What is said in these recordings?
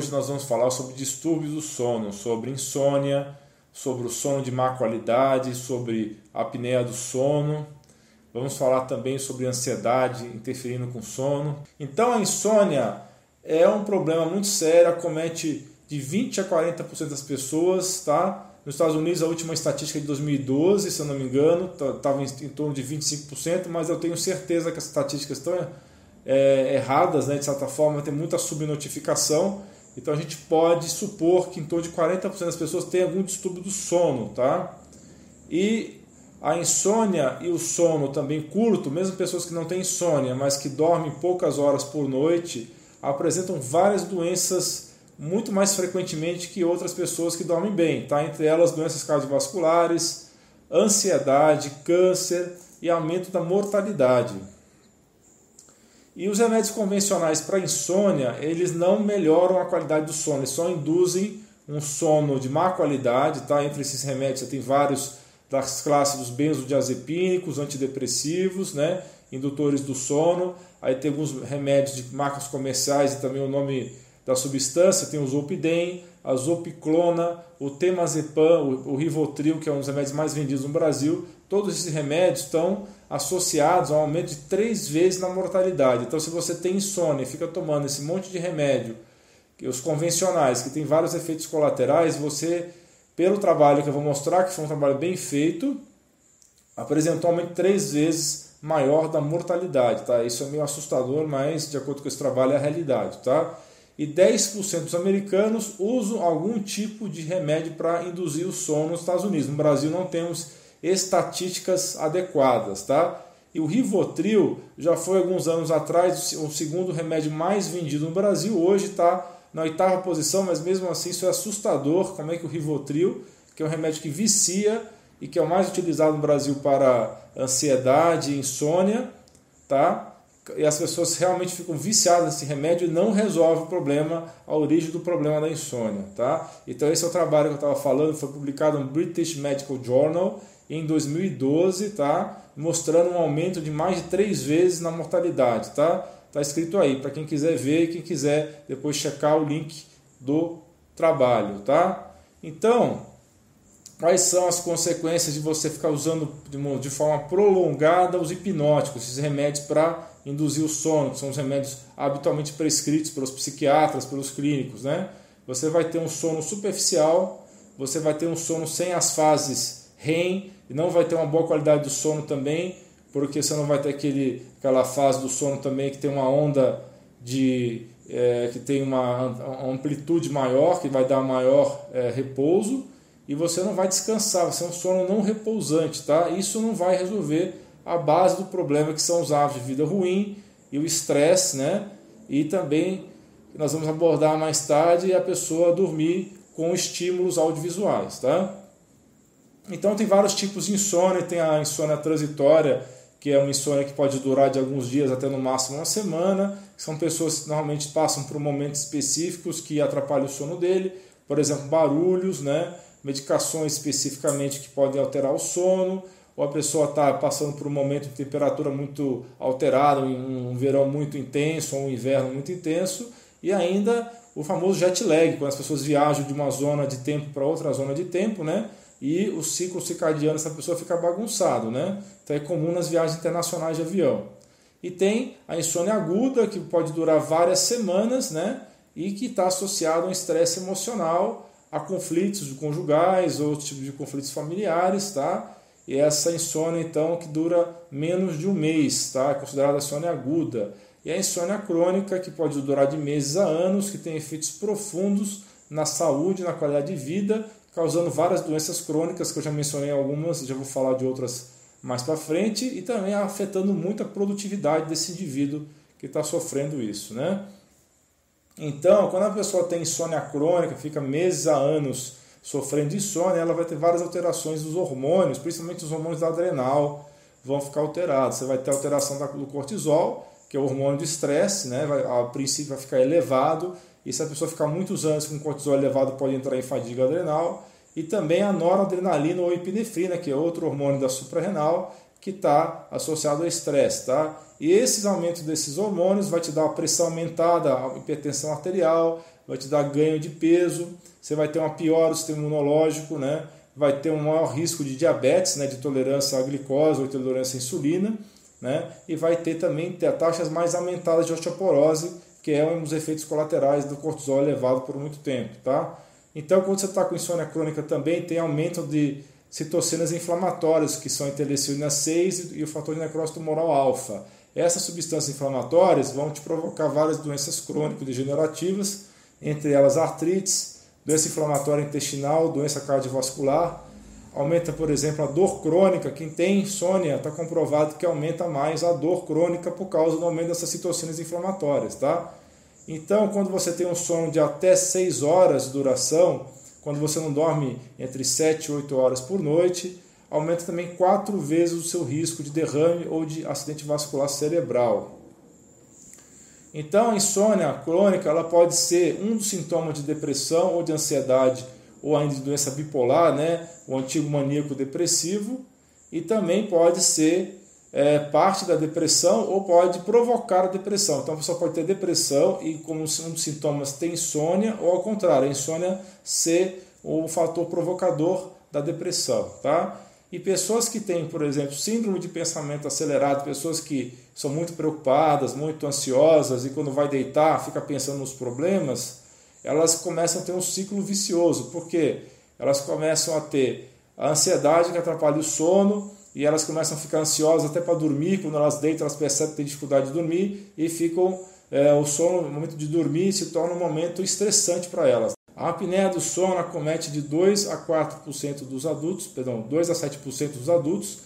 hoje nós vamos falar sobre distúrbios do sono, sobre insônia, sobre o sono de má qualidade, sobre apneia do sono. Vamos falar também sobre ansiedade interferindo com o sono. Então a insônia é um problema muito sério, acomete de 20 a 40% das pessoas, tá? Nos Estados Unidos, a última estatística é de 2012, se eu não me engano, estava em, em torno de 25%, mas eu tenho certeza que as estatísticas estão é, erradas, né, de certa forma, tem muita subnotificação. Então a gente pode supor que em torno de 40% das pessoas têm algum distúrbio do sono, tá? E a insônia e o sono também curto, mesmo pessoas que não têm insônia, mas que dormem poucas horas por noite, apresentam várias doenças muito mais frequentemente que outras pessoas que dormem bem, tá? Entre elas doenças cardiovasculares, ansiedade, câncer e aumento da mortalidade. E os remédios convencionais para insônia, eles não melhoram a qualidade do sono, eles só induzem um sono de má qualidade, tá? Entre esses remédios você tem vários das classes dos benzodiazepínicos, antidepressivos, né? Indutores do sono. Aí tem alguns remédios de marcas comerciais e também o nome da substância, tem o Zolpidem, a Zopiclona, o Temazepam, o Rivotril, que é um dos remédios mais vendidos no Brasil. Todos esses remédios estão associados a um aumento de três vezes na mortalidade. Então, se você tem insônia e fica tomando esse monte de remédio, os convencionais, que tem vários efeitos colaterais, você, pelo trabalho que eu vou mostrar, que foi um trabalho bem feito, apresentou um aumento três vezes maior da mortalidade. Tá? Isso é meio assustador, mas de acordo com esse trabalho é a realidade. Tá? E 10% dos americanos usam algum tipo de remédio para induzir o sono nos Estados Unidos. No Brasil não temos estatísticas adequadas, tá? E o Rivotril já foi alguns anos atrás o segundo remédio mais vendido no Brasil, hoje está na oitava posição, mas mesmo assim isso é assustador, como é que o Rivotril, que é um remédio que vicia e que é o mais utilizado no Brasil para ansiedade insônia, tá? E as pessoas realmente ficam viciadas nesse remédio e não resolve o problema, a origem do problema da insônia, tá? Então esse é o trabalho que eu estava falando, foi publicado no British Medical Journal em 2012, tá? Mostrando um aumento de mais de três vezes na mortalidade, tá? Tá escrito aí para quem quiser ver quem quiser depois checar o link do trabalho, tá? Então, quais são as consequências de você ficar usando de forma prolongada os hipnóticos, esses remédios para induzir o sono, que são os remédios habitualmente prescritos pelos psiquiatras, pelos clínicos, né? Você vai ter um sono superficial, você vai ter um sono sem as fases REM, e não vai ter uma boa qualidade do sono também, porque você não vai ter aquele, aquela fase do sono também que tem uma onda de é, que tem uma amplitude maior, que vai dar maior é, repouso, e você não vai descansar, vai ser um sono não repousante, tá? Isso não vai resolver a base do problema que são os hábitos de vida ruim e o estresse, né? E também nós vamos abordar mais tarde a pessoa dormir com estímulos audiovisuais, tá? Então tem vários tipos de insônia, tem a insônia transitória, que é uma insônia que pode durar de alguns dias até no máximo uma semana. São pessoas que normalmente passam por momentos específicos que atrapalham o sono dele, por exemplo, barulhos, né? Medicações especificamente que podem alterar o sono, ou a pessoa está passando por um momento de temperatura muito alterada, um verão muito intenso, ou um inverno muito intenso, e ainda o famoso jet lag, quando as pessoas viajam de uma zona de tempo para outra zona de tempo, né? e o ciclo circadiano dessa pessoa fica bagunçado, né? Então é comum nas viagens internacionais de avião. E tem a insônia aguda, que pode durar várias semanas, né? E que está associado a um estresse emocional, a conflitos conjugais ou tipo de conflitos familiares, tá? E essa insônia, então, que dura menos de um mês, tá? É considerada insônia aguda. E a insônia crônica, que pode durar de meses a anos, que tem efeitos profundos na saúde, na qualidade de vida causando várias doenças crônicas, que eu já mencionei algumas, já vou falar de outras mais para frente, e também afetando muito a produtividade desse indivíduo que está sofrendo isso. Né? Então, quando a pessoa tem insônia crônica, fica meses a anos sofrendo de insônia, ela vai ter várias alterações dos hormônios, principalmente os hormônios da adrenal, vão ficar alterados. Você vai ter alteração do cortisol, que é o hormônio do estresse, né? vai, a princípio vai ficar elevado, e se a pessoa ficar muitos anos com cortisol elevado, pode entrar em fadiga adrenal. E também a noradrenalina ou epinefrina, que é outro hormônio da suprarrenal, que está associado ao estresse. Tá? E esses aumentos desses hormônios vai te dar uma pressão aumentada, hipertensão arterial, vai te dar ganho de peso, você vai ter uma pior sistema imunológico, né? vai ter um maior risco de diabetes, né? de tolerância à glicose ou tolerância à insulina, né? e vai ter também ter taxas mais aumentadas de osteoporose, que é um dos efeitos colaterais do cortisol elevado por muito tempo. Tá? Então, quando você está com insônia crônica também, tem aumento de citocinas inflamatórias, que são a interleucina 6 e o fator de necrose tumoral alfa. Essas substâncias inflamatórias vão te provocar várias doenças crônicas degenerativas, entre elas artrites, doença inflamatória intestinal, doença cardiovascular. Aumenta, por exemplo, a dor crônica. Quem tem insônia está comprovado que aumenta mais a dor crônica por causa do aumento dessas citocinas inflamatórias, tá? Então, quando você tem um sono de até 6 horas de duração, quando você não dorme entre 7 e 8 horas por noite, aumenta também quatro vezes o seu risco de derrame ou de acidente vascular cerebral. Então, a insônia crônica ela pode ser um dos sintomas de depressão ou de ansiedade ou ainda de doença bipolar, né? o antigo maníaco depressivo, e também pode ser é, parte da depressão ou pode provocar a depressão. Então, a pessoa pode ter depressão e, como um dos sintomas, ter insônia, ou ao contrário, a insônia ser o fator provocador da depressão. Tá? E pessoas que têm, por exemplo, síndrome de pensamento acelerado, pessoas que são muito preocupadas, muito ansiosas e quando vai deitar fica pensando nos problemas, elas começam a ter um ciclo vicioso, porque elas começam a ter a ansiedade que atrapalha o sono e elas começam a ficar ansiosas até para dormir, quando elas deitam elas percebem que têm dificuldade de dormir e ficam, é, o sono, o momento de dormir se torna um momento estressante para elas. A apneia do sono acomete de 2 a 4% dos adultos, perdão, 2 a 7% dos adultos.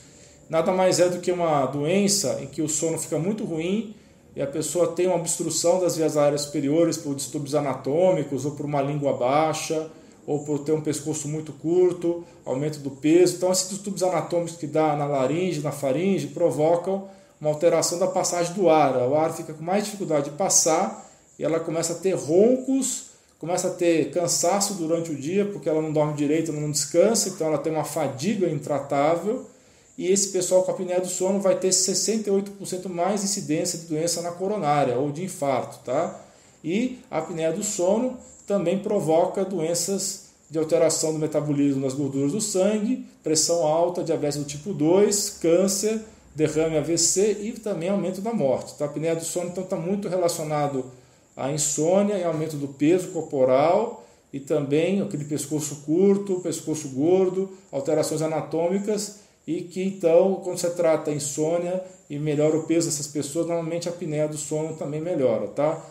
Nada mais é do que uma doença em que o sono fica muito ruim e a pessoa tem uma obstrução das vias aéreas superiores por distúrbios anatômicos ou por uma língua baixa ou por ter um pescoço muito curto, aumento do peso. Então, esses distúrbios anatômicos que dá na laringe, na faringe, provocam uma alteração da passagem do ar. O ar fica com mais dificuldade de passar e ela começa a ter roncos começa a ter cansaço durante o dia, porque ela não dorme direito, não descansa, então ela tem uma fadiga intratável. E esse pessoal com a apneia do sono vai ter 68% mais incidência de doença na coronária ou de infarto, tá? E a apneia do sono também provoca doenças de alteração do metabolismo das gorduras do sangue, pressão alta, diabetes do tipo 2, câncer, derrame AVC e também aumento da morte. Tá? A apneia do sono então está muito relacionado a insônia e aumento do peso corporal e também aquele pescoço curto, pescoço gordo, alterações anatômicas e que então, quando você trata a insônia e melhora o peso dessas pessoas, normalmente a apneia do sono também melhora, tá?